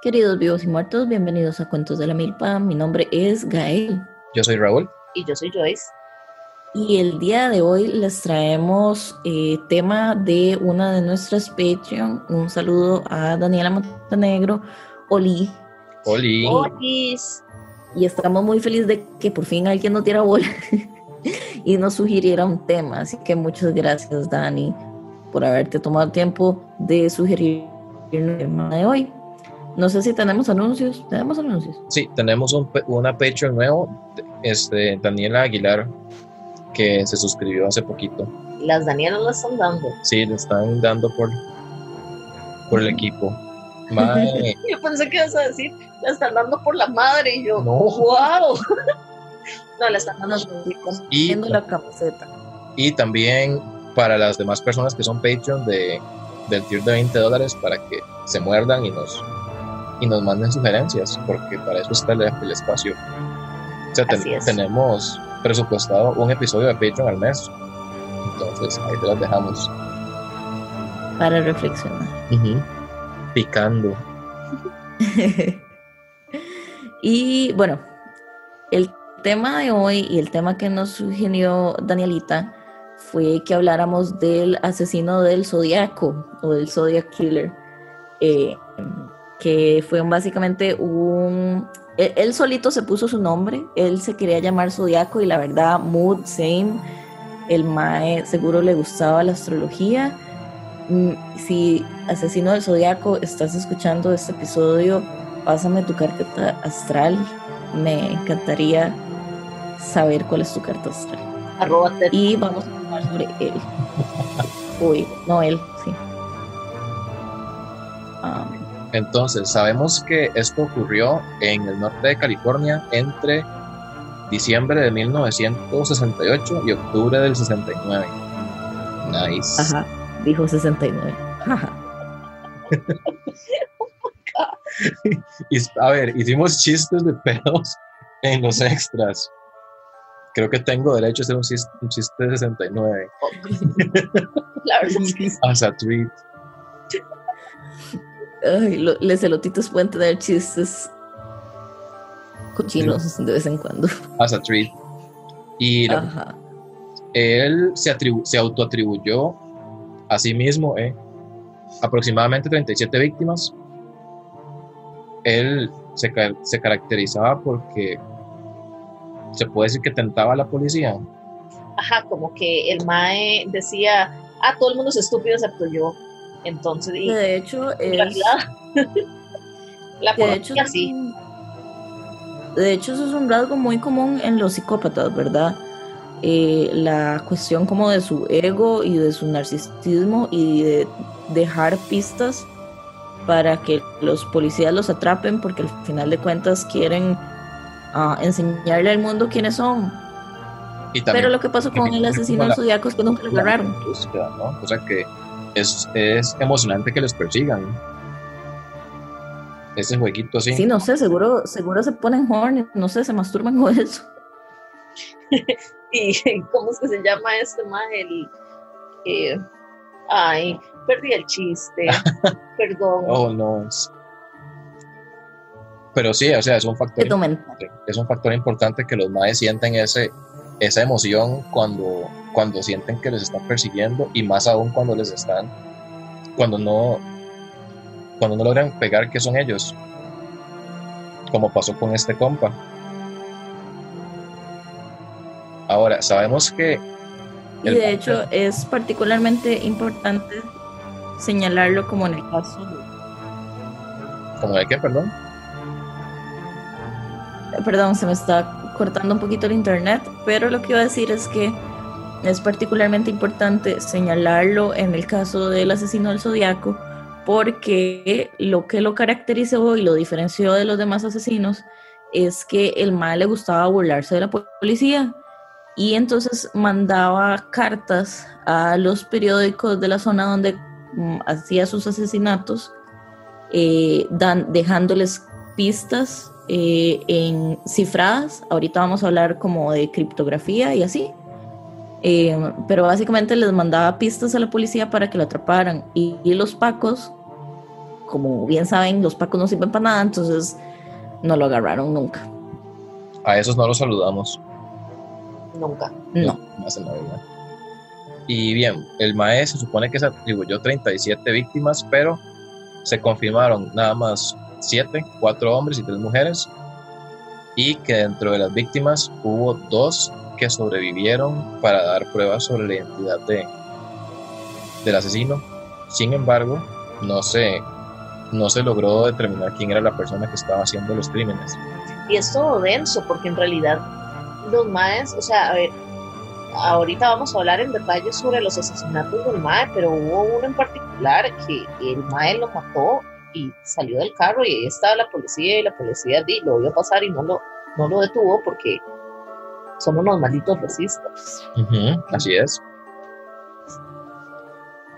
Queridos vivos y muertos, bienvenidos a Cuentos de la Milpa. Mi nombre es Gael. Yo soy Raúl. Y yo soy Joyce. Y el día de hoy les traemos eh, tema de una de nuestras Patreon. Un saludo a Daniela Montenegro. Oli. Oli. Olis. Y estamos muy felices de que por fin alguien nos diera bola y nos sugiriera un tema. Así que muchas gracias, Dani, por haberte tomado tiempo de sugerir el tema de hoy. No sé si tenemos anuncios. ¿Tenemos anuncios? Sí, tenemos un, una Patreon nuevo, este, Daniela Aguilar, que se suscribió hace poquito. Las Danielas lo están dando. Sí, le están dando por, por el equipo. Mae, Yo pensé que ibas a decir, la están dando por la madre. Y yo, No. wow. no, la están dando y, Viendo la camiseta. y también para las demás personas que son Patreon de, del tier de 20 dólares para que se muerdan y nos, y nos manden sugerencias, porque para eso está el, el espacio. O sea, ten- Así es. tenemos presupuestado un episodio de Patreon al mes. Entonces, ahí te las dejamos. Para reflexionar. Picando. y bueno, el tema de hoy y el tema que nos sugirió Danielita fue que habláramos del asesino del zodiaco o del Zodiac Killer, eh, que fue un- básicamente un... Él, él solito se puso su nombre, él se quería llamar Zodiaco y la verdad, mood, same, el Mae seguro le gustaba la astrología. Mm, Si asesino del zodiaco estás escuchando este episodio, pásame tu carta astral. Me encantaría saber cuál es tu carta astral. Arroba. Y vamos a hablar sobre él. Uy, no él, sí. Ah, Entonces, sabemos que esto ocurrió en el norte de California entre diciembre de 1968 y octubre del 69. Nice. ajá, dijo 69. Ajá. Y, a ver, hicimos chistes de pedos en los extras. Creo que tengo derecho a hacer un chiste, un chiste de 69. La verdad es que As a treat. Ay, lo- los elotitos pueden tener chistes cochinos de vez en cuando. As a treat. Y Ajá. él se, atribu- se autoatribuyó a sí mismo eh, aproximadamente 37 víctimas. Él se, ca- se caracterizaba porque se puede decir que tentaba a la policía. Ajá, como que el Mae decía, ah, todo el mundo es estúpido excepto yo. Entonces, y de hecho en es. realidad, la de hecho, sí. de hecho, eso es un rasgo muy común en los psicópatas, ¿verdad? Eh, la cuestión como de su ego y de su narcisismo y de dejar pistas para que los policías los atrapen porque al final de cuentas quieren ah, enseñarle al mundo quiénes son. Y también Pero lo que pasó con el asesino del zodiaco es que nunca lo agarraron. búsqueda, ¿no? O sea que es, es emocionante que les persigan. Ese jueguito así. Sí, no sé, seguro, seguro se ponen horny, no sé, se masturban con eso. Y cómo es que se llama este Mae, el eh, ay, perdí el chiste. Perdón. Oh, no. es- Pero sí, o sea, es un factor es un factor importante que los maes sienten ese, esa emoción cuando, cuando sienten que les están persiguiendo y más aún cuando les están, cuando no, cuando no logran pegar que son ellos, como pasó con este compa. Ahora, sabemos que Y de hecho es particularmente importante señalarlo como en el caso como de qué, perdón, perdón, se me está cortando un poquito el internet, pero lo que iba a decir es que es particularmente importante señalarlo en el caso del asesino del zodiaco, porque lo que lo caracterizó y lo diferenció de los demás asesinos es que el mal le gustaba burlarse de la policía y entonces mandaba cartas a los periódicos de la zona donde mm, hacía sus asesinatos, eh, dan, dejándoles pistas eh, en cifradas. Ahorita vamos a hablar como de criptografía y así. Eh, pero básicamente les mandaba pistas a la policía para que lo atraparan. Y, y los pacos como bien saben, los pacos no sirven para nada, entonces no lo agarraron nunca. A esos no los saludamos. Nunca. No. Más en la vida. Y bien, el MAE se supone que se atribuyó 37 víctimas, pero se confirmaron nada más 7, 4 hombres y 3 mujeres, y que dentro de las víctimas hubo dos que sobrevivieron para dar pruebas sobre la identidad de, del asesino. Sin embargo, no se, no se logró determinar quién era la persona que estaba haciendo los crímenes. Y es todo denso, porque en realidad los maes, o sea, a ver, ahorita vamos a hablar en detalle sobre los asesinatos del mae, pero hubo uno en particular que el mae lo mató y salió del carro y ahí estaba la policía y la policía di, lo vio pasar y no lo, no lo detuvo porque son unos malditos racistas. Así es.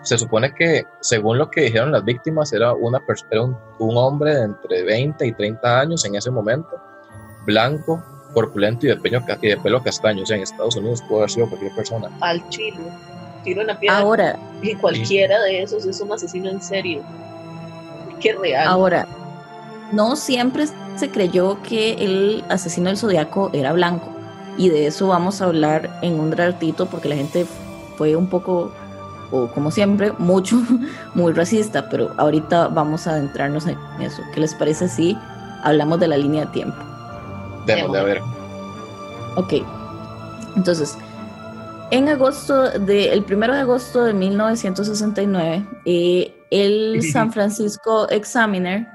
Se supone que, según lo que dijeron las víctimas, era, una era un, un hombre de entre 20 y 30 años en ese momento, blanco, corpulento y de, peño ca- y de pelo castaño. O sea, en Estados Unidos pudo haber sido cualquier persona. Al chilo, tiro en la piedra Ahora, y cualquiera de esos es un asesino en serio. Qué real. ahora, no siempre se creyó que el asesino del zodiaco era blanco. Y de eso vamos a hablar en un ratito porque la gente fue un poco, o como siempre, mucho, muy racista. Pero ahorita vamos a adentrarnos en eso. ¿Qué les parece si hablamos de la línea de tiempo? Démosle a ver. Ok. Entonces, en agosto de, el primero de agosto de 1969, eh, el San Francisco Examiner,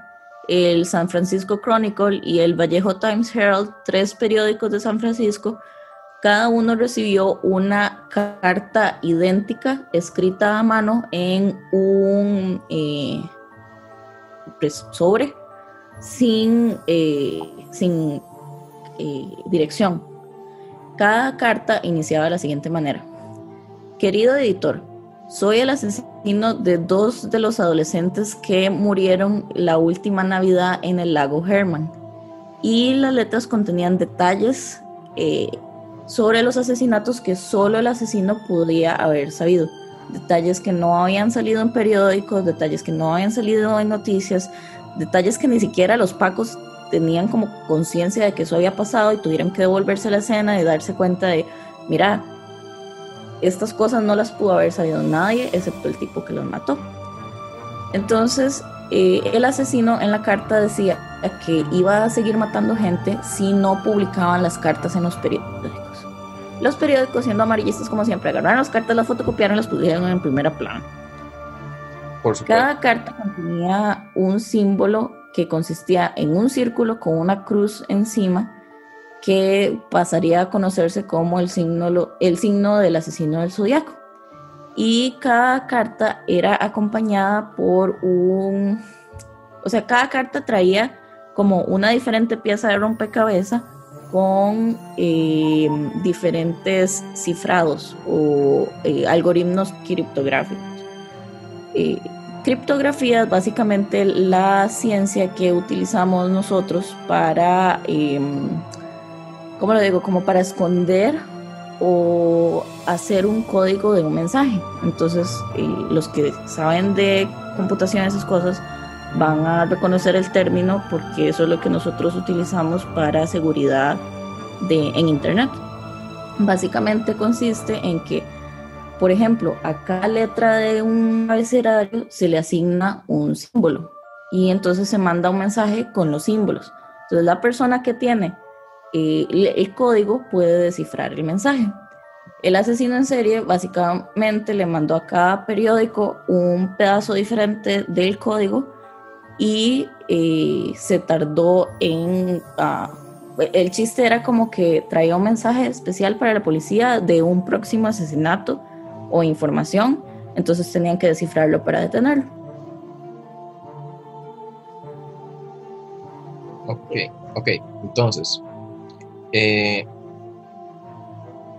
el San Francisco Chronicle y el Vallejo Times Herald, tres periódicos de San Francisco, cada uno recibió una carta idéntica escrita a mano en un eh, pues, sobre sin, eh, sin eh, dirección. Cada carta iniciaba de la siguiente manera. Querido editor, soy el asesino de dos de los adolescentes que murieron la última Navidad en el lago Herman. Y las letras contenían detalles eh, sobre los asesinatos que solo el asesino podría haber sabido. Detalles que no habían salido en periódicos, detalles que no habían salido en noticias, detalles que ni siquiera los pacos tenían como conciencia de que eso había pasado y tuvieron que devolverse a la escena y darse cuenta de, mira, estas cosas no las pudo haber sabido nadie excepto el tipo que los mató. Entonces, eh, el asesino en la carta decía que iba a seguir matando gente si no publicaban las cartas en los periódicos. Los periódicos, siendo amarillistas como siempre, agarraron las cartas, las fotocopiaron y las pusieron en primera plana. Por. Cada carta contenía un símbolo que consistía en un círculo con una cruz encima que pasaría a conocerse como el signo, el signo del asesino del zodiaco. Y cada carta era acompañada por un... O sea, cada carta traía como una diferente pieza de rompecabezas con eh, diferentes cifrados o eh, algoritmos criptográficos. Eh, criptografía es básicamente la ciencia que utilizamos nosotros para, eh, ¿cómo lo digo? Como para esconder o hacer un código de un mensaje. Entonces, los que saben de computación, esas cosas, van a reconocer el término porque eso es lo que nosotros utilizamos para seguridad de, en Internet. Básicamente consiste en que por ejemplo, a cada letra de un abecedario se le asigna un símbolo y entonces se manda un mensaje con los símbolos. Entonces la persona que tiene eh, el, código puede descifrar el mensaje. El asesino en serie básicamente le mandó a cada periódico un pedazo diferente del código y eh, se tardó en... ah, el chiste era como que traía un mensaje especial para la policía de un próximo asesinato o información, entonces tenían que descifrarlo para detenerlo. Ok, ok. Entonces, eh,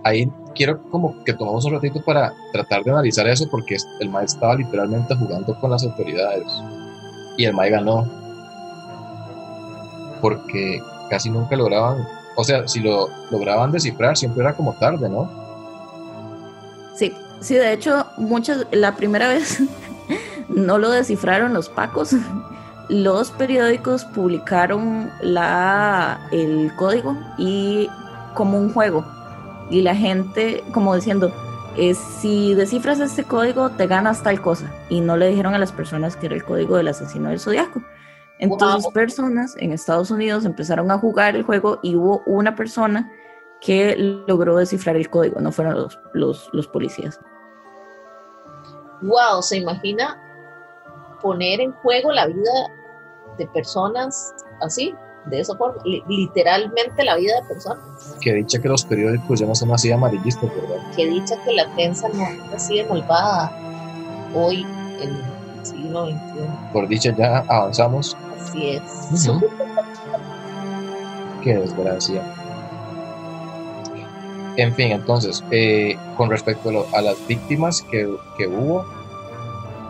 ahí quiero como que tomamos un ratito para tratar de analizar eso porque el MAE estaba literalmente jugando con las autoridades y el MAE ganó porque casi nunca lograban, o sea, si lo lograban descifrar siempre era como tarde, ¿no? Sí, sí, de hecho, muchas, la primera vez, no lo descifraron los pacos. Los periódicos publicaron la, el código y como un juego. Y la gente, como diciendo, eh, si descifras este código, te ganas tal cosa. Y no le dijeron a las personas que era el código del asesino del zodiaco. Entonces, personas en Estados Unidos empezaron a jugar el juego y hubo una persona que logró descifrar el código, no fueron los, los, los policías. Wow, ¿se imagina poner en juego la vida de personas así? de esa forma, literalmente la vida de personas. Que dicha que los periódicos ya no son así amarillistas, ¿verdad? Que dicha que la prensa no es así de malvada hoy en el siglo XXI. Por dicha ya avanzamos. Así es. Qué desgracia. En fin, entonces, eh, con respecto a, las víctimas que, que hubo,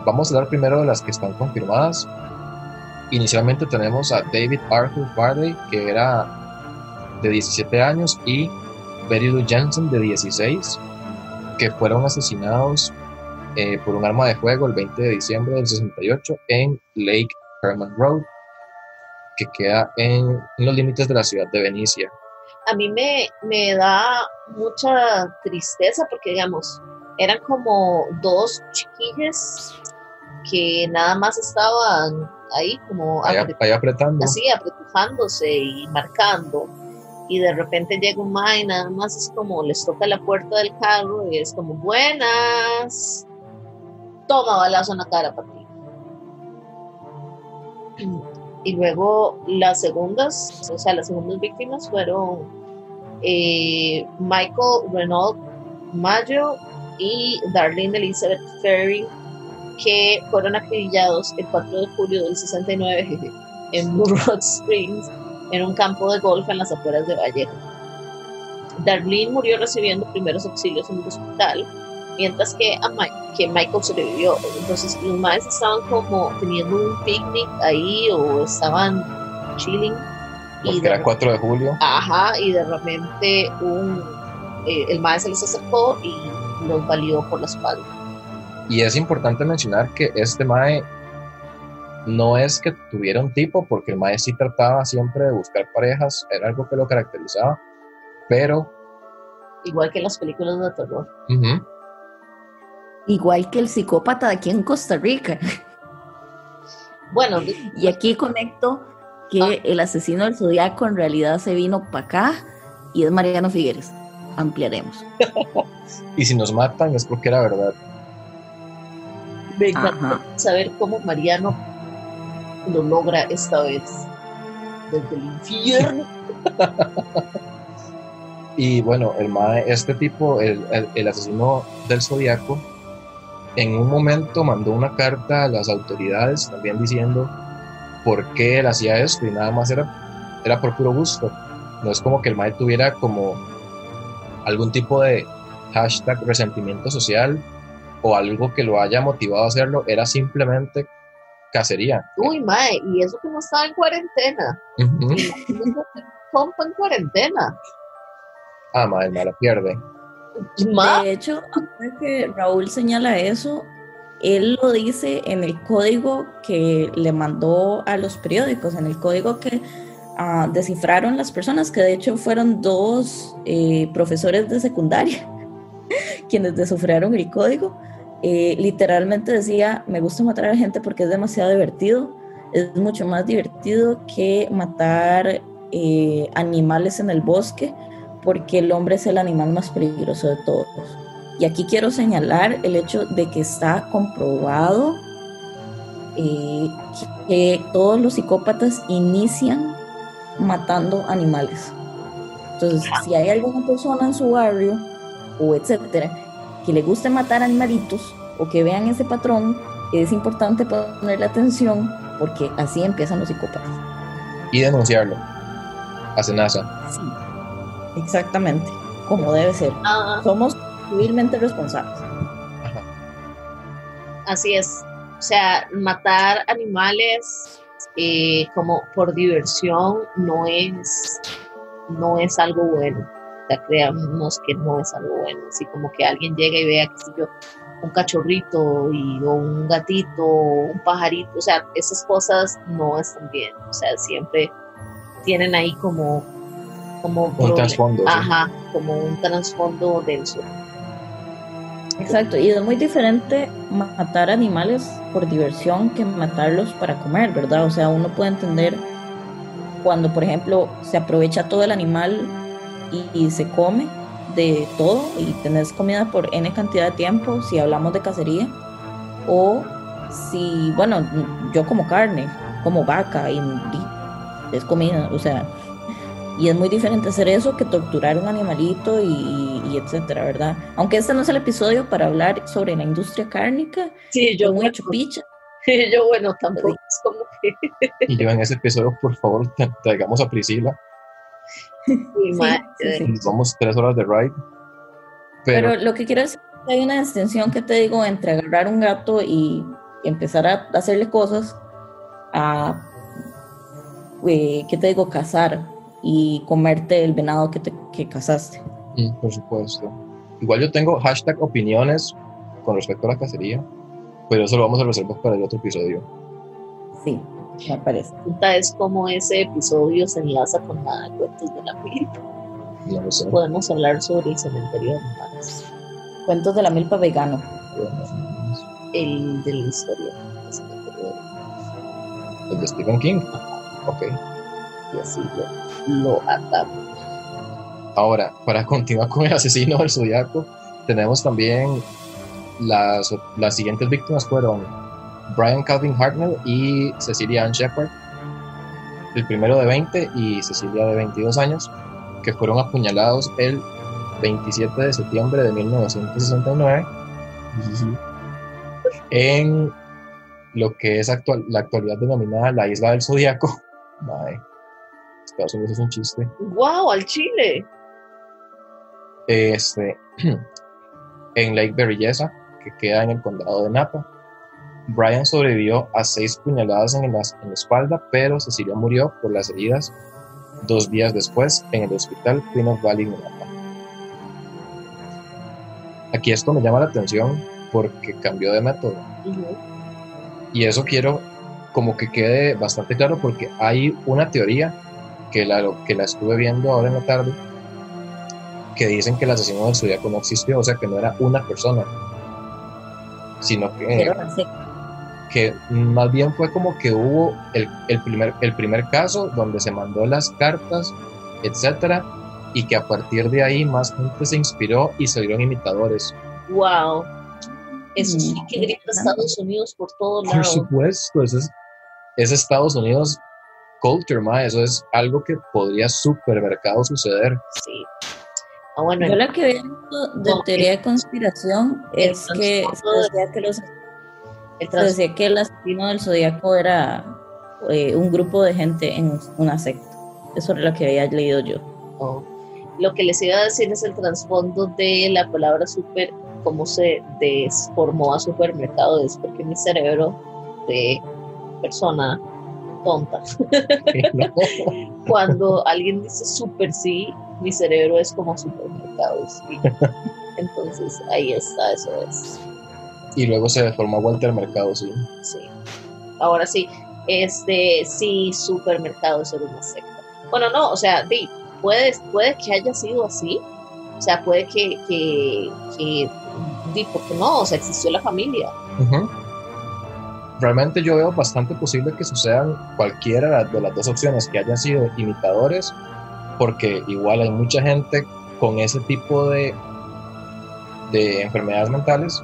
vamos a hablar primero de las que están confirmadas Inicialmente tenemos a David Arthur Farley, que era de 17 años, y Betty Lou Jensen, de 16, que fueron asesinados eh, por un arma de fuego el 20 de diciembre del 68 en Lake Herman Road, que queda en, los límites de la ciudad de Venecia. A mí me, me da mucha tristeza porque, digamos, eran como dos chiquillas que nada más estaban ahí como ahí, apretando. Así, apretujándose y marcando. Y de repente llega un ma y nada más es como les toca la puerta del carro y es como, buenas, toma balazo en la cara para ti. Y luego las segundas, o sea, las segundas víctimas fueron eh, Michael Renault Mayo y Darlene Elizabeth Ferry que fueron acribillados el 4 de julio del 69 en Blue Rock Springs, en un campo de golf en las afueras de Vallejo. Darlene murió recibiendo primeros auxilios en el hospital, mientras que, a que Michael sobrevivió. Entonces los maestros estaban como teniendo un picnic ahí o estaban chilling. y era 4 de julio. Ajá, y de repente un, eh, el maestro se les acercó y los valió por la espalda. Y es importante mencionar que este Mae no es que tuviera un tipo, porque el Mae sí trataba siempre de buscar parejas, era algo que lo caracterizaba, pero... Igual que en las películas de terror. Igual que el psicópata de aquí en Costa Rica. Bueno, y aquí conecto que ah. el asesino del zodiaco en realidad se vino para acá y es Mariano Figueres. Ampliaremos. y si nos matan es porque era verdad. Me encanta saber cómo Mariano lo logra esta vez. Desde el infierno. y bueno, el este tipo, el, el, asesino del zodiaco, en un momento mandó una carta a las autoridades también diciendo por qué él hacía esto y nada más era, era por puro gusto. No es como que el mae tuviera como algún tipo de hashtag resentimiento social o algo que lo haya motivado a hacerlo, era simplemente cacería. Uy, mae, y eso que no estaba en cuarentena. en cuarentena. Ah, mae, me la pierde. De hecho, que Raúl señala eso, él lo dice en el código que le mandó a los periódicos, en el código que uh, descifraron las personas, que de hecho fueron dos eh, profesores de secundaria quienes descifraron el código. Eh, literalmente decía, me gusta matar a la gente porque es demasiado divertido, es mucho más divertido que matar eh, animales en el bosque porque el hombre es el animal más peligroso de todos. Y aquí quiero señalar el hecho de que está comprobado eh, que todos los psicópatas inician matando animales. Entonces, si hay alguna persona en su barrio o etcétera que le guste matar animalitos o que vean ese patrón, es importante ponerle atención porque así empiezan los psicópatas. Y denunciarlo a Senasa. Sí, exactamente, como debe ser. Ah. Somos civilmente responsables. Así es. O sea, matar animales eh, como por diversión no es, no es algo bueno creamos que no es algo bueno, así como que alguien llega y vea que si yo un cachorrito y, o un gatito, un pajarito, o sea, esas cosas no están bien, o sea, siempre tienen ahí como como un trasfondo. Ajá, como un trasfondo denso. Exacto, y es muy diferente matar animales por diversión que matarlos para comer, ¿verdad? O sea, uno puede entender cuando, por ejemplo, se aprovecha todo el animal y, se come de todo y tenés comida por N cantidad de tiempo, si hablamos de cacería, o si, bueno, yo como carne, como vaca y, y es comida, o sea, y es muy diferente hacer eso que torturar un animalito y, etcétera, ¿verdad? Aunque este no es el episodio para hablar sobre la industria cárnica. Sí, yo muy chupicha. Yo, bueno, tampoco es como que. Y yo en ese episodio, por favor, traigamos a Priscila. Sí, Vamos tres horas de ride. Pero, lo que quiero decir es que hay una distinción que te digo entre agarrar un gato y empezar a hacerle cosas a, eh, ¿qué te digo? Cazar y comerte el venado que, te, que cazaste. Mm, por supuesto. Igual yo tengo hashtag opiniones con respecto a la cacería, pero eso lo vamos a reservar para el otro episodio. Sí, me parece. Es como ese episodio se enlaza con la cuentos de la milpa. No Podemos hablar sobre el cementerio de animales. Cuentos de la milpa vegano. El de la historia. El de Stephen King. Ok. Y así lo lo atamos. Ahora, para continuar con el asesino del zodiaco, tenemos también las, las siguientes víctimas fueron Brian Calvin Hartnell y Cecilia Ann Shepard, el primero de 20 y Cecilia de 22 años, que fueron apuñalados el 27 de septiembre de 1969 en lo que es actual, la actualidad denominada la Isla del Zodiaco. Estados Unidos es un chiste. ¡Wow! ¡Al Chile! Este, en Lake Berryessa, que queda en el condado de Napa. Brian sobrevivió a seis puñaladas en la, en la espalda, pero Cecilia murió por las heridas dos días después en el hospital Queen of Valley Napa. Aquí esto me llama la atención porque cambió de método. Y eso quiero como que quede bastante claro porque hay una teoría que la, que la estuve viendo ahora en la tarde, que dicen que el asesino del zodiaco no existió, o sea, que no era una persona, sino que, que más bien fue como que hubo el, el, primer, el primer caso donde se mandó las cartas, etcétera, y que a partir de ahí más gente se inspiró y salieron imitadores. ¡Wow! Eso sí que grita Estados Unidos por todos lados. Por supuesto, es, es Estados Unidos culture, ma, eso es algo que podría supermercado suceder. Sí. Ah, bueno, Yo lo que veo de teoría de conspiración es que se decía que, los, decía que el asesino del zodiaco era eh, un grupo de gente en una secta. Eso es lo que había leído yo. Oh. Lo que les iba a decir es el trasfondo de la palabra super, cómo se desformó a supermercado, es porque mi cerebro de persona tonta. Cuando alguien dice super sí, mi cerebro es como supermercado. Entonces ahí está, eso es. Y luego se deformó Walter Mercado, sí. Sí. Ahora sí, este sí, supermercado es una secta. Bueno, no, o sea, sí, puede, puede que haya sido así. O sea, puede que, que, que ¿por no? O sea, existió la familia realmente yo veo bastante posible que sucedan cualquiera de las dos opciones, que hayan sido imitadores, porque igual hay mucha gente con ese tipo de, de enfermedades mentales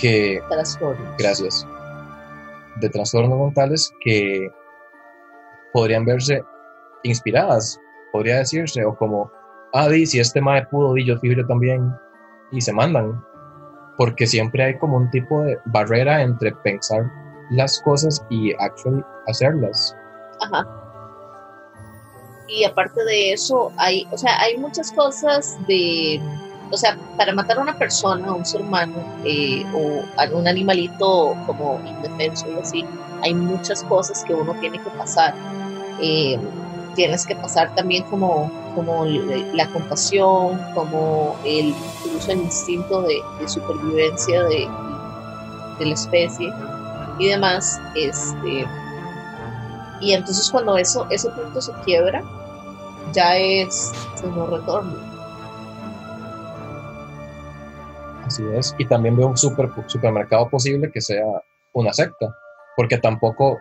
que... Trastornos. Gracias. De trastornos mentales que podrían verse inspiradas, podría decirse, o como, ah, di, si este mae pudo, di, yo fijo también, y se mandan, porque siempre hay como un tipo de barrera entre pensar las cosas y actually hacerlas. Ajá. Y aparte de eso, hay, o sea, hay muchas cosas de, o sea, para matar a una persona, a un ser humano eh, o un animalito como indefenso y así, hay muchas cosas que uno tiene que pasar. Eh, tienes que pasar también como, como la compasión, como el, incluso el instinto de, supervivencia de, la especie y demás. Este, y entonces cuando eso, ese punto se quiebra, ya es no retorno. Así es. Y también veo un super, supermercado posible que sea una secta, porque tampoco,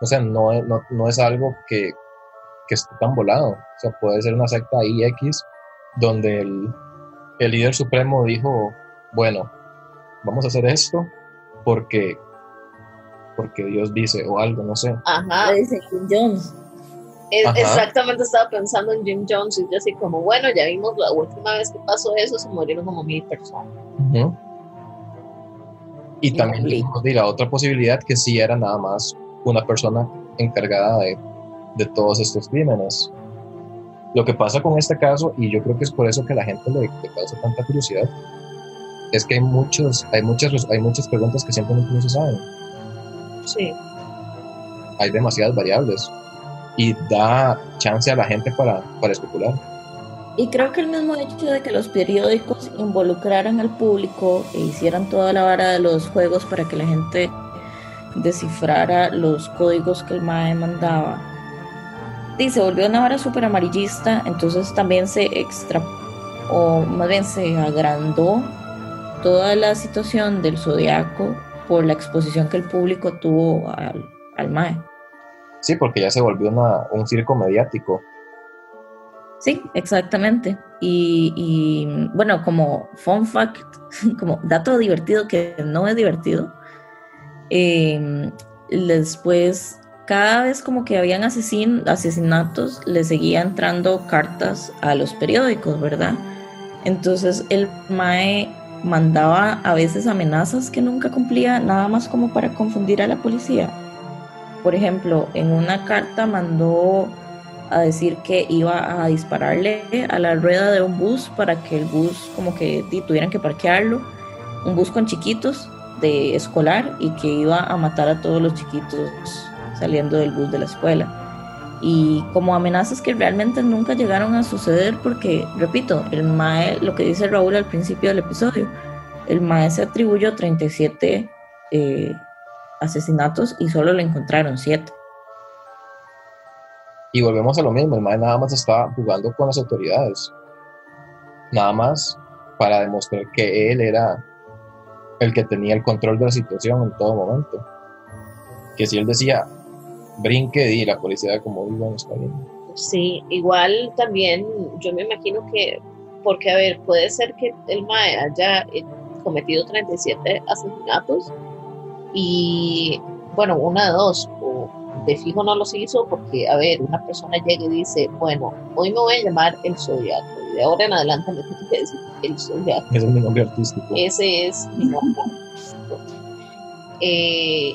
o sea, no, no, no es algo que, que esté tan volado. O sea, puede ser una secta IX donde el, el líder supremo dijo, bueno, vamos a hacer esto porque porque Dios dice o algo, no sé. Ajá. dice Jim Jones. Exactamente estaba pensando en Jim Jones y yo así como, bueno, ya vimos la última vez que pasó eso, se murieron como mil personas. Y también vimos la otra posibilidad que sí era nada más una persona encargada de, de todos estos crímenes. Lo que pasa con este caso, y yo creo que es por eso que la gente le, le causa tanta curiosidad, es que hay muchos, hay muchas, hay muchas preguntas que simplemente no se saben. Sí. Hay demasiadas variables y da chance a la gente para, para especular. Y creo que el mismo hecho de que los periódicos involucraran al público e hicieran toda la vara de los juegos para que la gente descifrara los códigos que el MAE mandaba. Y se volvió una vara súper amarillista, entonces también se extra, o más bien se agrandó toda la situación del zodiaco por la exposición que el público tuvo al, al MAE. Sí, porque ya se volvió un circo mediático. Sí, exactamente. Y, bueno, como fun fact, como dato divertido que no es divertido, em, después cada vez como que habían asesin asesinatos, le seguía entrando cartas a los periódicos, ¿verdad? Entonces el MAE mandaba a veces amenazas que nunca cumplía, nada más como para confundir a la policía. Por ejemplo, en una carta mandó a decir que iba a dispararle a la rueda de un bus para que el bus como que tuvieran que parquearlo, un bus con chiquitos de escolar y que iba a matar a todos los chiquitos saliendo del bus de la escuela. Y como amenazas que realmente nunca llegaron a suceder porque, repito, el MAE, lo que dice Raúl al principio del episodio, el MAE se atribuyó 37 eh, asesinatos y solo le encontraron 7. Y volvemos a lo mismo, el MAE nada más estaba jugando con las autoridades, nada más para demostrar que él era el que tenía el control de la situación en todo momento. Que si él decía, brinque y la policía como, bueno, está bien. Sí, igual también yo me imagino que, porque a ver, puede ser que el MAE haya eh, cometido 37 asesinatos y, bueno, una de dos, o de fijo no los hizo porque, a ver, una persona llega y dice, bueno, hoy me voy a llamar el Zodiaco y de ahora en adelante me tengo que decir el Zodiaco. Ese es mi nombre artístico. Ese es mi nombre artístico. Eh,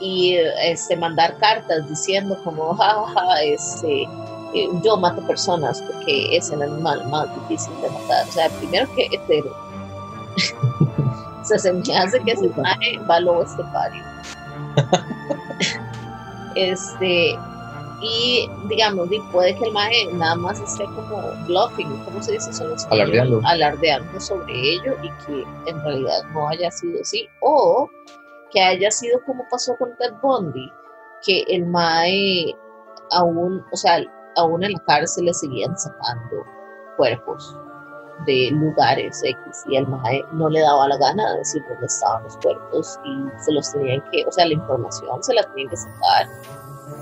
y este, mandar cartas diciendo como, jajaja, este, eh, yo mato personas porque es el animal más difícil de matar. O sea, primero que hetero. O sea, se me hace que se mae va lobo estepario. este, y digamos, puede que el mae nada más esté como bluffing, ¿cómo se dice eso? Alardeando. Alardeando sobre ello y que en realidad no haya sido así. O que haya sido como pasó con Ted Bundy, que el MAE aún, o sea, aún en la cárcel le seguían sacando cuerpos de lugares X y el MAE no le daba la gana de decir dónde estaban los cuerpos y se los tenían que, o sea, la información se la tenían que sacar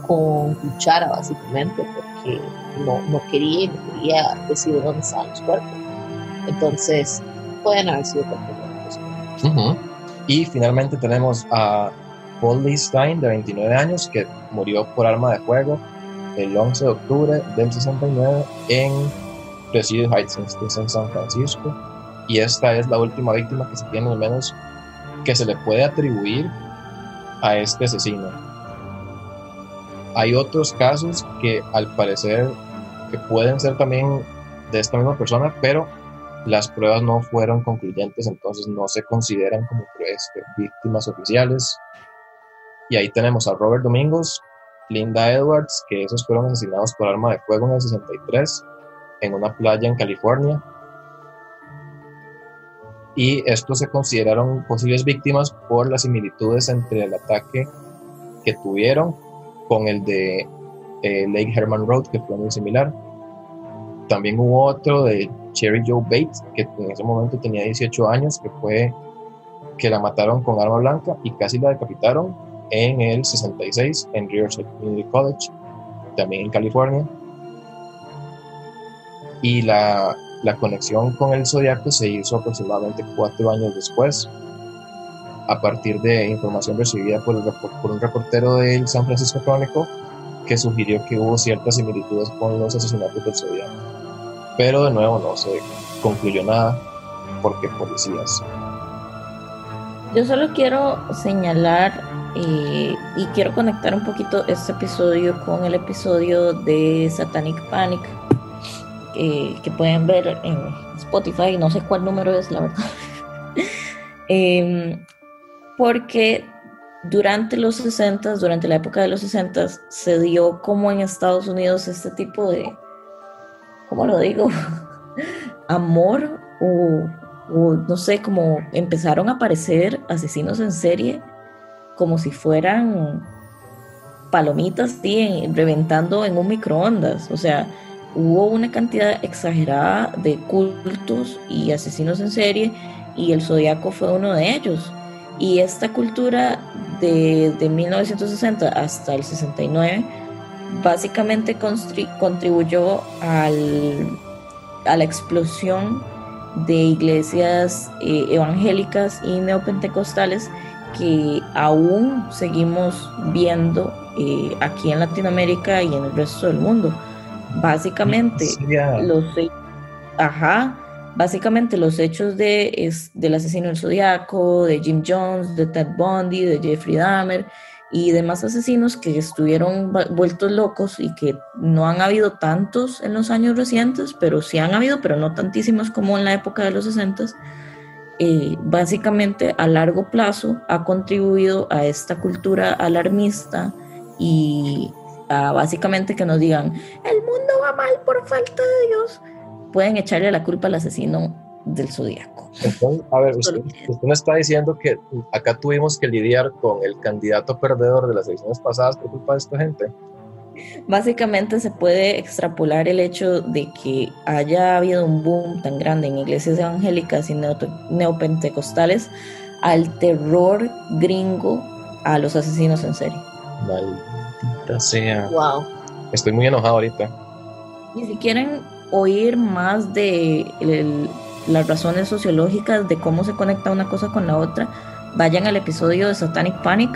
con cuchara básicamente porque no, no quería, no quería decir dónde estaban los cuerpos. Entonces, pueden haber sido cuerpos. Y finalmente tenemos a Paul Lee Stein, de 29 años, que murió por arma de fuego el 11 de octubre del 69 en Presidio Heights, en San Francisco. Y esta es la última víctima que se tiene, al menos que se le puede atribuir a este asesino. Hay otros casos que al parecer que pueden ser también de esta misma persona, pero las pruebas no fueron concluyentes, entonces no se consideran como víctimas oficiales. Y ahí tenemos a Robert Domingos, Linda Edwards, que esos fueron asesinados por arma de fuego en el 63 en una playa en California. y estos se consideraron posibles víctimas por las similitudes entre el ataque que tuvieron con el de eh, Lake Herman Road, que fue muy similar. También hubo otro de Cherry Joe Bates, que en ese momento tenía 18 años, que fue que la mataron con arma blanca y casi la decapitaron en el 66 en Riverside Community College, también en California. Y la, la conexión con el zodiaco se hizo aproximadamente cuatro años después, a partir de información recibida por, un reportero del San Francisco Chronicle que sugirió que hubo ciertas similitudes con los asesinatos del zodiaco. Pero de nuevo no se concluyó nada porque policías. Yo solo quiero señalar eh, y quiero conectar un poquito este episodio con el episodio de Satanic Panic que pueden ver en Spotify, no sé cuál número es, la verdad. Em, porque durante los 60, durante la época de los 60, se dio como en Estados Unidos este tipo de, ¿cómo lo digo? Amor o, no sé, como empezaron a aparecer asesinos en serie como si fueran palomitas, sí, reventando en un microondas. O sea, hubo una cantidad exagerada de cultos y asesinos en serie y el zodiaco fue uno de ellos. Y esta cultura de, de 1960 hasta el 69 básicamente contribuyó al, a la explosión de iglesias eh, evangélicas y neopentecostales que aún seguimos viendo eh, aquí en Latinoamérica y en el resto del mundo. Básicamente, los, ajá, básicamente los hechos de, es, del asesino del zodiaco, de Jim Jones, de Ted Bundy, de Jeffrey Dahmer y demás asesinos que estuvieron vueltos locos y que no han habido tantos en los años recientes, pero sí han habido, pero no tantísimos como en la época de los 60 eh, básicamente a largo plazo ha contribuido a esta cultura alarmista y a básicamente que nos digan, el mundo va mal por falta de Dios, pueden echarle la culpa al asesino del zodiaco. Entonces, a ver, usted, usted me está diciendo que acá tuvimos que lidiar con el candidato perdedor de las elecciones pasadas por culpa de esta gente. Básicamente se puede extrapolar el hecho de que haya habido un boom tan grande en iglesias evangélicas y neopentecostales al terror gringo a los asesinos en serie. Maldita sea. Wow. Estoy muy enojado ahorita. Y si quieren oír más de las razones sociológicas de cómo se conecta una cosa con la otra, vayan al episodio de Satanic Panic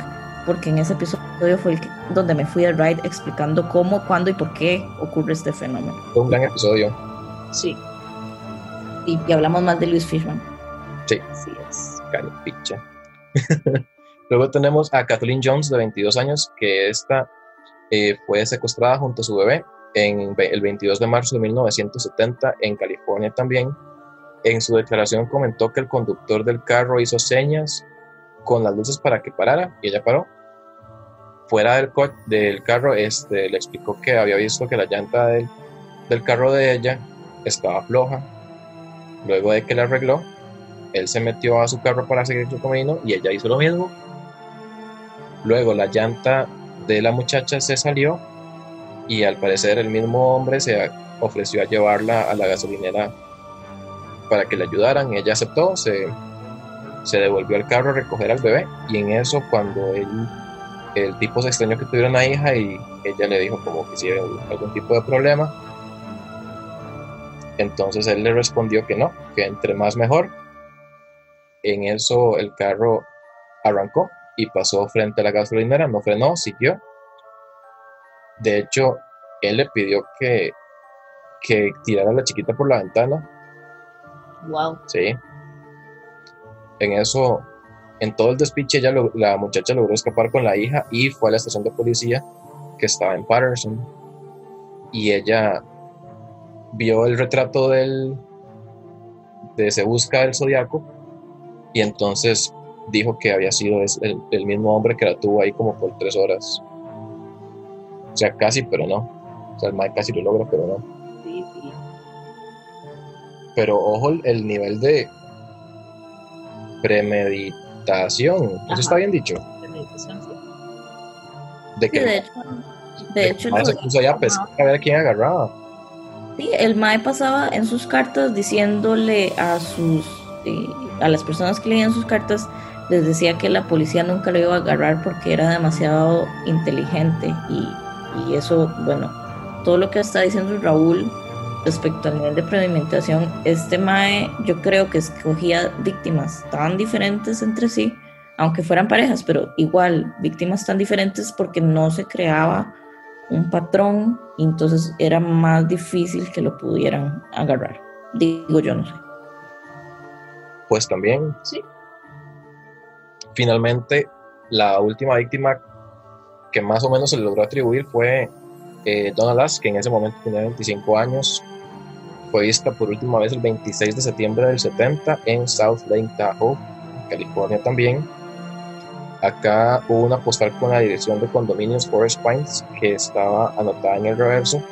porque en ese episodio fue el donde me fui al ride explicando cómo, cuándo y por qué ocurre este fenómeno. Fue un gran episodio. Sí. Y, hablamos más de Luis Fishman. Sí. Así es. Caripicha. Luego tenemos a Kathleen Jones, de 22 años, que esta eh, fue secuestrada junto a su bebé en el 22 de marzo de 1970 en California también. En su declaración comentó que el conductor del carro hizo señas con las luces para que parara y ella paró. Fuera del, del carro, este, le explicó que había visto que la llanta del, del carro de ella estaba floja. Luego de que la arregló, él se metió a su carro para seguir su camino y ella hizo lo mismo. Luego la llanta de la muchacha se salió y al parecer el mismo hombre se ofreció a llevarla a la gasolinera para que le ayudaran. Ella aceptó, se se devolvió al carro a recoger al bebé y en eso cuando él, el tipo se extrañó que tuviera una hija y ella le dijo como que si había algún tipo de problema. Entonces él le respondió que no, que entre más mejor. En eso el carro arrancó y pasó frente a la gasolinera, no frenó, siguió. De hecho, él le pidió que, que tirara a la chiquita por la ventana. Wow. Sí, en eso, en todo el despiche, ella la muchacha logró escapar con la hija y fue a la estación de policía que estaba en Patterson. Y ella vio el retrato del, de Se Busca el Zodiaco y entonces dijo que había sido el, el, mismo hombre que la tuvo ahí como por tres horas. O sea, casi, pero no. O sea, el Mike casi lo logra, pero no. Sí, sí. Pero ojo el nivel de, premeditación. ¿Eso Ajá. está bien dicho? Premeditación, sí. De Sí, que de hecho, de hecho, el se puso allá a pescar a ver a quién agarraba. Sí, el Mae pasaba en sus cartas diciéndole a sus eh, a las personas que leían sus cartas les decía que la policía nunca lo iba a agarrar porque era demasiado inteligente y, y eso, bueno, todo lo que está diciendo Raúl respecto al nivel de premeditación, este Mae yo creo que escogía víctimas tan diferentes entre sí, aunque fueran parejas, pero igual víctimas tan diferentes porque no se creaba un patrón y entonces era más difícil que lo pudieran agarrar. Digo yo, no sé. Pues también, Sí. Finalmente, la última víctima que más o menos se le logró atribuir fue eh, Donna que en ese momento tenía 25 años. Fue vista por última vez el 26 de septiembre del 70 en South Lake Tahoe, California también. Acá hubo una postal con la dirección de condominios Forest Pines que estaba anotada en el reverso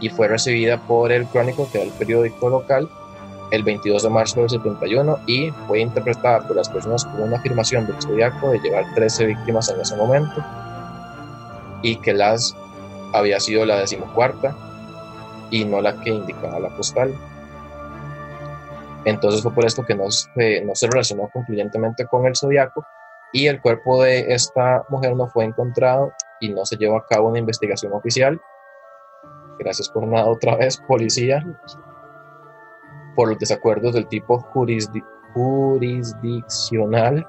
y fue recibida por el Chronicle, que era el periódico local, el 22 de marzo del 71 y fue interpretada por las personas como una afirmación del zodiaco de llevar 13 víctimas en ese momento y que las había sido la decimocuarta y no la que indicaba la postal. Entonces fue por esto que no se, no se relacionó concluyentemente con el zodiaco y el cuerpo de esta mujer no fue encontrado y no se llevó a cabo una investigación oficial. Gracias por nada otra vez, policía, por los desacuerdos del tipo jurisdi- jurisdiccional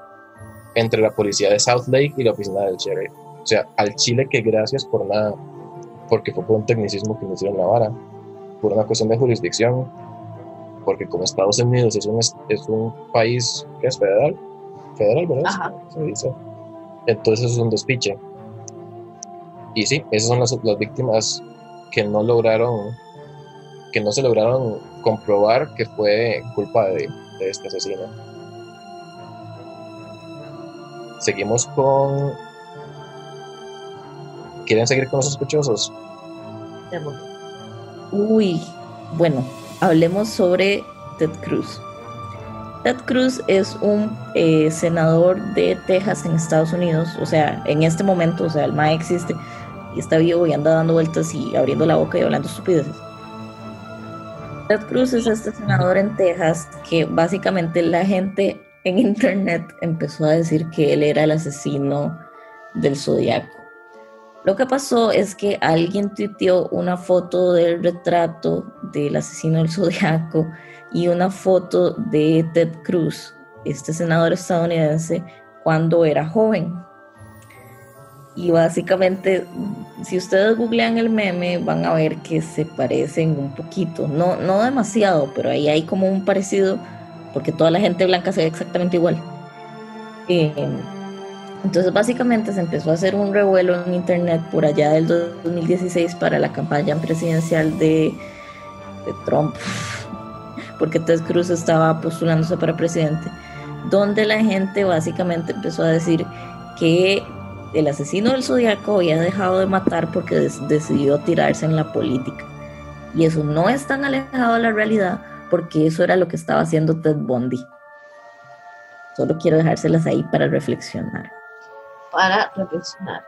entre la policía de South Lake y la oficina del sheriff. O sea, al Chile que gracias por nada, porque fue por un tecnicismo que no hicieron la vara, por una cuestión de jurisdicción, porque como Estados Unidos es un, es un país que es federal, federal, ¿verdad? Ajá. Se dice. Entonces es un despiche. Y sí, esas son las, las víctimas que no lograron, que no se lograron comprobar que fue culpa de, este asesino. Seguimos con. ¿Quieren seguir con los sospechosos? Uy, bueno, hablemos sobre Ted Cruz. Ted Cruz es un eh, senador de Texas en Estados Unidos, o sea, en este momento, o sea, el MAE existe y está vivo y anda dando vueltas y abriendo la boca y hablando estupideces. Ted Cruz es este senador en Texas que básicamente la gente en internet empezó a decir que él era el asesino del zodiaco. Lo que pasó es que alguien tuiteó una foto del retrato del asesino del zodiaco y una foto de Ted Cruz, este senador estadounidense, cuando era joven. Y básicamente, si ustedes googlean el meme, van a ver que se parecen un poquito. No, no demasiado, pero ahí hay como un parecido, porque toda la gente blanca se ve exactamente igual. Eh, entonces básicamente se empezó a hacer un revuelo en internet por allá del 2016 para la campaña presidencial de, de Trump, porque Ted Cruz estaba postulándose para presidente, donde la gente básicamente empezó a decir que el asesino del zodiaco había dejado de matar porque des- decidió tirarse en la política. Y eso no es tan alejado de la realidad porque eso era lo que estaba haciendo Ted Bundy. Solo quiero dejárselas ahí para reflexionar. Para reflexionar.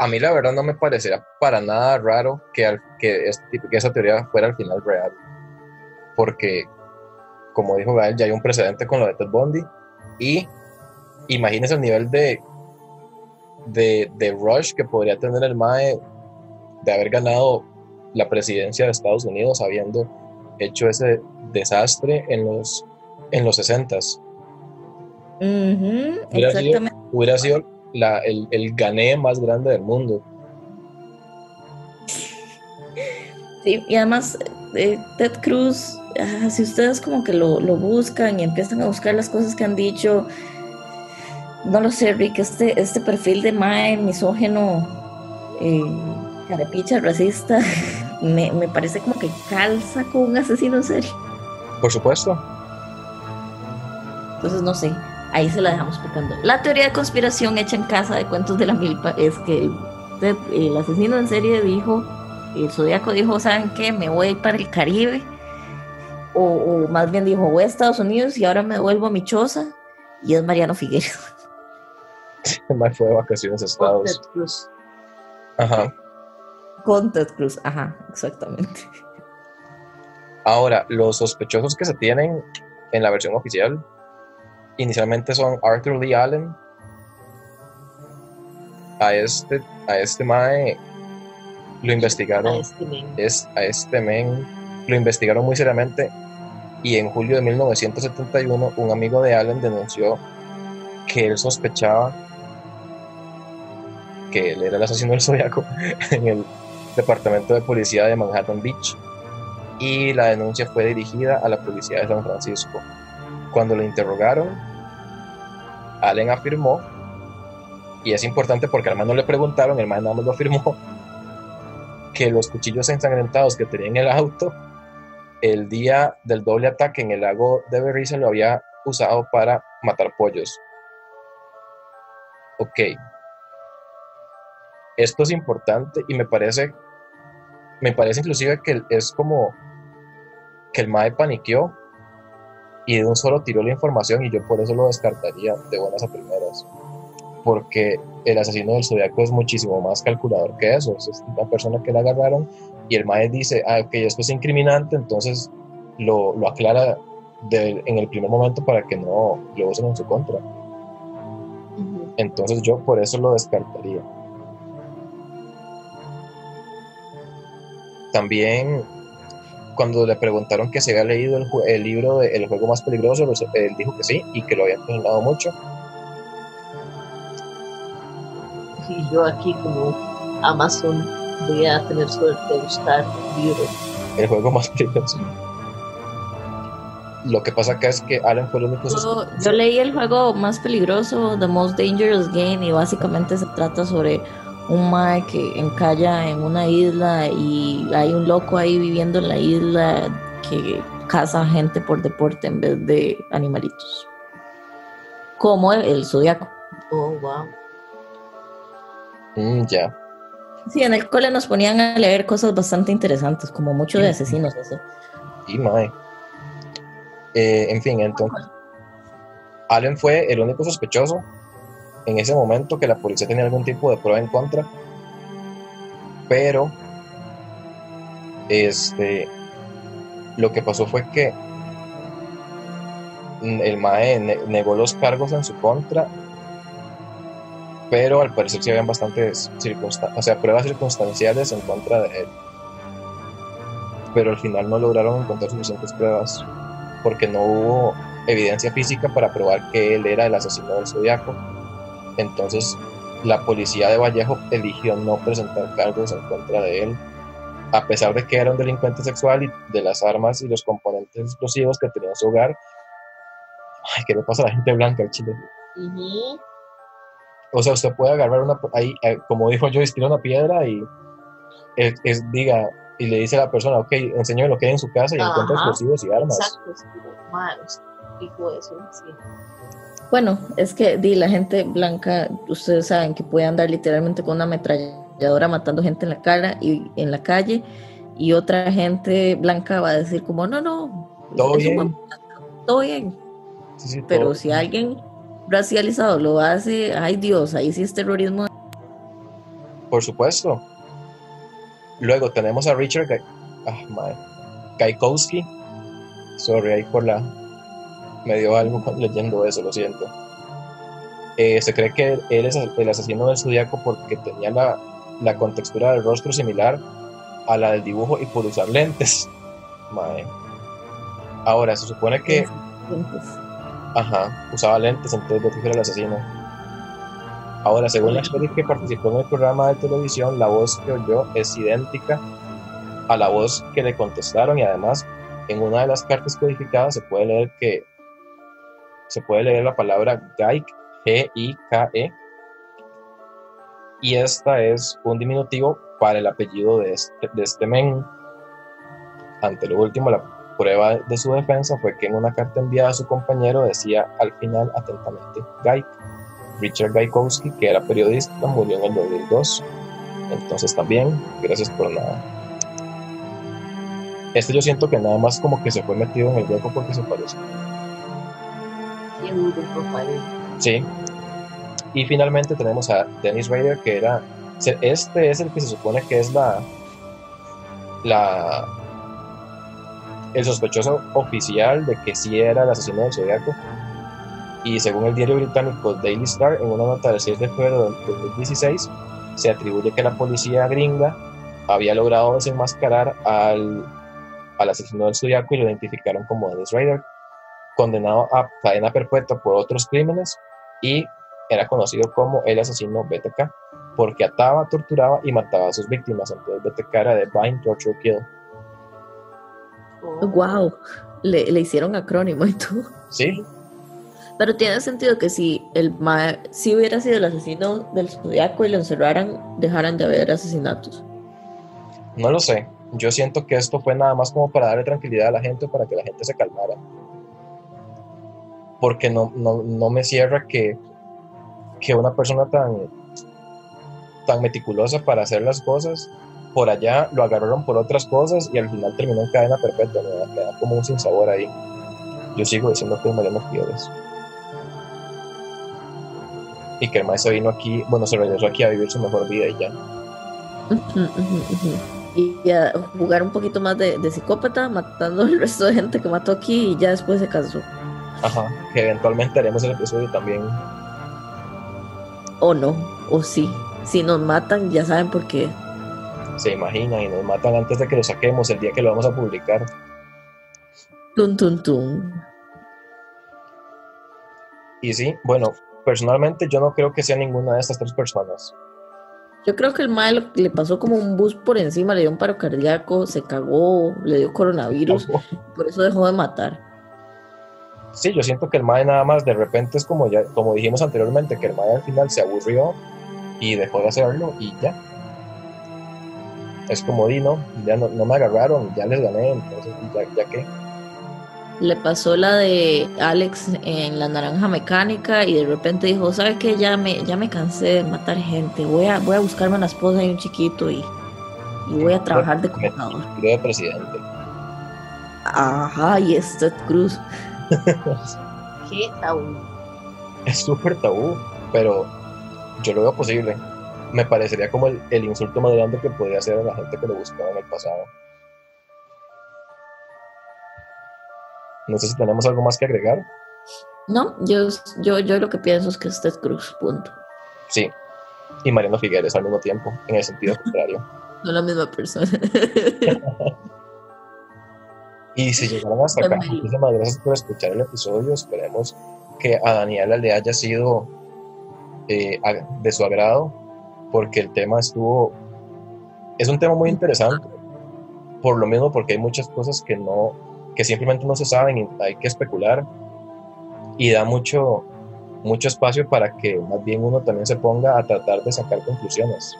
A mí la verdad no me parecería para nada raro que, al- que, este que esa teoría fuera al final real. Porque, como dijo Gael, ya hay un precedente con lo de Ted Bundy. Y imagínense el nivel de, de, de rush que podría tener el MAE de haber ganado la presidencia de Estados Unidos habiendo hecho ese desastre en los, en los 60s. Ujú, Hubiera sido-. Hubiera sido la- el, el gané más grande del mundo. Sí, y además, eh, Ted Cruz, ah, si ustedes como que lo, lo buscan y empiezan a buscar las cosas que han dicho, no lo sé, Rick, este, este perfil de Mae misógeno, eh, carepicha, racista, me, me parece como que calza con un asesino en serie. Por supuesto. Entonces, no sé, ahí se la dejamos picando. La teoría de conspiración hecha en casa de cuentos de la milpa es que el, el asesino en serie dijo, el zodiaco dijo, ¿saben qué? Me voy para el Caribe. o, más bien dijo, voy a Estados Unidos y ahora me vuelvo a mi choza, y es Mariano Figueroa. Más fue de vacaciones a Estados. Cruz. Ajá. Con Ted Cruz, ajá, exactamente. Ahora, los sospechosos que se tienen en la versión oficial inicialmente son Arthur Lee Allen. A este, a este Mae lo investigaron. A este men. Es, a este men lo investigaron muy seriamente y en julio de 1971 un amigo de Allen denunció que él sospechaba que él era el asesino del zodiaco en el departamento de policía de Manhattan Beach y la denuncia fue dirigida a la policía de San Francisco. Cuando lo interrogaron, Allen afirmó, y es importante porque al man no le preguntaron, el man lo afirmó, que los cuchillos ensangrentados que tenía en el auto el día del doble ataque en el lago de Berry se lo había usado para matar pollos. Ok. Esto es importante y me parece, me parece inclusive que es como que el MAE paniqueó y de un solo tiró la información y yo por eso lo descartaría de buenas a primeras. Porque el asesino del zodiaco es muchísimo más calculador que eso. Es una persona que la agarraron y el MAE dice, ah, ok, esto es incriminante, entonces lo, lo aclara en el primer momento para que no lo usen en su contra. Entonces yo por eso lo descartaría. También cuando le preguntaron que se había leído el, el libro de El juego más peligroso, él dijo que sí y que lo había enseñado mucho. Y yo aquí como Amazon voy a tener suerte de buscar libros. El juego más peligroso. Lo que pasa acá es que Alan fue el único. Yo, yo leí el juego más peligroso, The Most Dangerous Game, y básicamente se trata sobre un mae que encalla en una isla y hay un loco ahí viviendo en la isla que caza gente por deporte en vez de animalitos. Como el, zodiaco. Oh, wow. Mm, ya. Sí, en el cole nos ponían a leer cosas bastante interesantes, como mucho de asesinos, eso. Sí, mae. Eh, en fin, entonces. Allen fue el único sospechoso en ese momento que la policía tenía algún tipo de prueba en contra. Pero. Este. Lo que pasó fue que. El MAE negó los cargos en su contra pero al parecer sí habían bastantes o sea, pruebas circunstanciales en contra de él. Pero al final no lograron encontrar suficientes pruebas porque no hubo evidencia física para probar que él era el asesino del zodiaco. Entonces, la policía de Vallejo eligió no presentar cargos en contra de él, a pesar de que era un delincuente sexual y de las armas y los componentes explosivos que tenía en su hogar. Ay, ¿qué le pasa a la gente blanca en Chile? O sea, usted puede agarrar una, ahí, eh, como dijo yo, tira una piedra y es, diga, y le dice a la persona, ok, enséñame lo que hay en su casa y encuentra explosivos y armas. Exacto, eso, Bueno, es que di, la gente blanca, ustedes saben que puede andar literalmente con una ametralladora matando gente en la cara y en la calle, y otra gente blanca va a decir como, no, no, todo bien. todo bien. Pero si alguien racializado lo hace, ay Dios, ahí sí es terrorismo. Por supuesto. Luego tenemos a Richard ah, Gaikowski. Sorry, ahí por la. Me dio algo leyendo eso, lo siento. Eh, se cree que él es el asesino del zodiaco porque tenía la, la contextura del rostro similar a la del dibujo y por usar lentes. Ahora, se supone que. Ajá, usaba lentes, entonces de era el asesino. Ahora, según la actriz que participó en el programa de televisión, la voz que oyó es idéntica a la voz que le contestaron y además en una de las cartas codificadas se puede leer que se puede leer la palabra Gaik, G-I-K-E, y esta es un diminutivo para el apellido de este, de este men. Ante lo último, la prueba de su defensa fue que en una carta enviada a su compañero decía al final atentamente Guy. Richard Gaikowski, que era periodista, murió en el 2002. Entonces también, gracias por nada. Este yo siento que nada más como que se fue metido en el hueco porque se parece. Sí. Y finalmente tenemos a Dennis Rader, que era. Este es el que se supone que es la. la el sospechoso oficial de que sí era el asesino del Zodiaco. Y según el diario británico Daily Star, en una nota del 6 de febrero del 2016, se atribuye que la policía gringa había logrado desenmascarar al, al asesino del Zodiaco y lo identificaron como Dennis Rader, condenado a cadena perpetua por otros crímenes y era conocido como el asesino BTK porque ataba, torturaba y mataba a sus víctimas. Entonces BTK era de Bind, Torture, Kill. Oh, Wow, le, le hicieron acrónimo y todo. Sí, Pero tiene sentido que si el mae si hubiera sido el asesino del zodiaco y lo encerraran, dejaran de haber asesinatos. no lo sé. Yo siento que esto fue nada más como para darle tranquilidad a la gente, para que la gente se calmara. Porque no, no, no me cierra que, que una persona tan, tan meticulosa para hacer las cosas, por allá lo agarraron por otras cosas y al final terminó en cadena perpetua. Me da, me como un sinsabor ahí. Yo sigo diciendo que es Mariano Figueres. Y que el maestro vino aquí, bueno, se regresó aquí a vivir su mejor vida y ya. Y, a jugar un poquito más de, de psicópata, matando al resto de gente que mató aquí y ya después se cansó. Ajá, que eventualmente haremos el episodio también. O no, o sí. Si nos matan, ya saben por qué. Se imaginan y nos matan antes de que lo saquemos el día que lo vamos a publicar. Tun, tun, tun. Y sí, bueno, personalmente yo no creo que sea ninguna de estas tres personas. Yo creo que el mal le pasó como un bus por encima, le dio un paro cardíaco, se cagó, le dio coronavirus, por eso dejó de matar. Sí, yo siento que el MAE nada más de repente es como ya, como dijimos anteriormente, que el MAE al final se aburrió y dejó de hacerlo y ya. Es como di, no, ya no, no me agarraron, ya les gané, entonces ya, ya que. Le pasó la de Alex en la naranja mecánica y de repente dijo, ¿sabes qué? Ya me, ya me cansé de matar gente, voy a, voy a buscarme una esposa y un chiquito y, y voy a trabajar de contador. de presidente. Ajá, y es Ted Cruz. Qué tabú. es súper tabú, pero yo lo veo posible. Me parecería como el, el insulto más grande que podría hacer a la gente que lo buscaba en el pasado. No sé si tenemos algo más que agregar. No, yo, yo, yo lo que pienso es que es Ted Cruz, punto. Sí. Y Mariano Figueres al mismo tiempo, en el sentido contrario. No la misma persona. Y si llegaron hasta acá, muchísimas gracias por escuchar el episodio. Esperemos que a Daniela le haya sido eh, de su agrado, porque el tema estuvo. Es un tema muy interesante, por lo mismo, porque hay muchas cosas que no, que simplemente no se saben y hay que especular, y da mucho, mucho espacio para que más bien uno también se ponga a tratar de sacar conclusiones.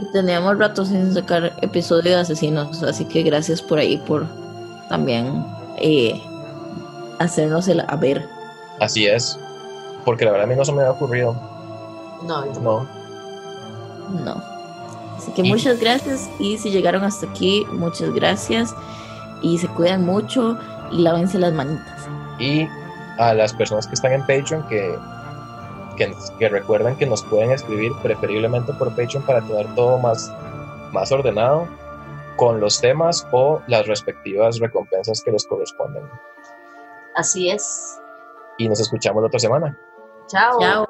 Y Teníamos rato sin sacar episodio de asesinos, así que gracias por ahí por también eh, hacernos el a ver. Así es, porque la verdad a mí no se me había ocurrido. No, No. No. Así que Y- muchas gracias y si llegaron hasta aquí, muchas gracias y se cuidan mucho y lávense las manitas. y a las personas que están en Patreon que, que, que recuerden que nos pueden escribir preferiblemente por Patreon para tener todo más, más ordenado con los temas o las respectivas recompensas que les corresponden. Así es. Y nos escuchamos la otra semana. Chao. Chao.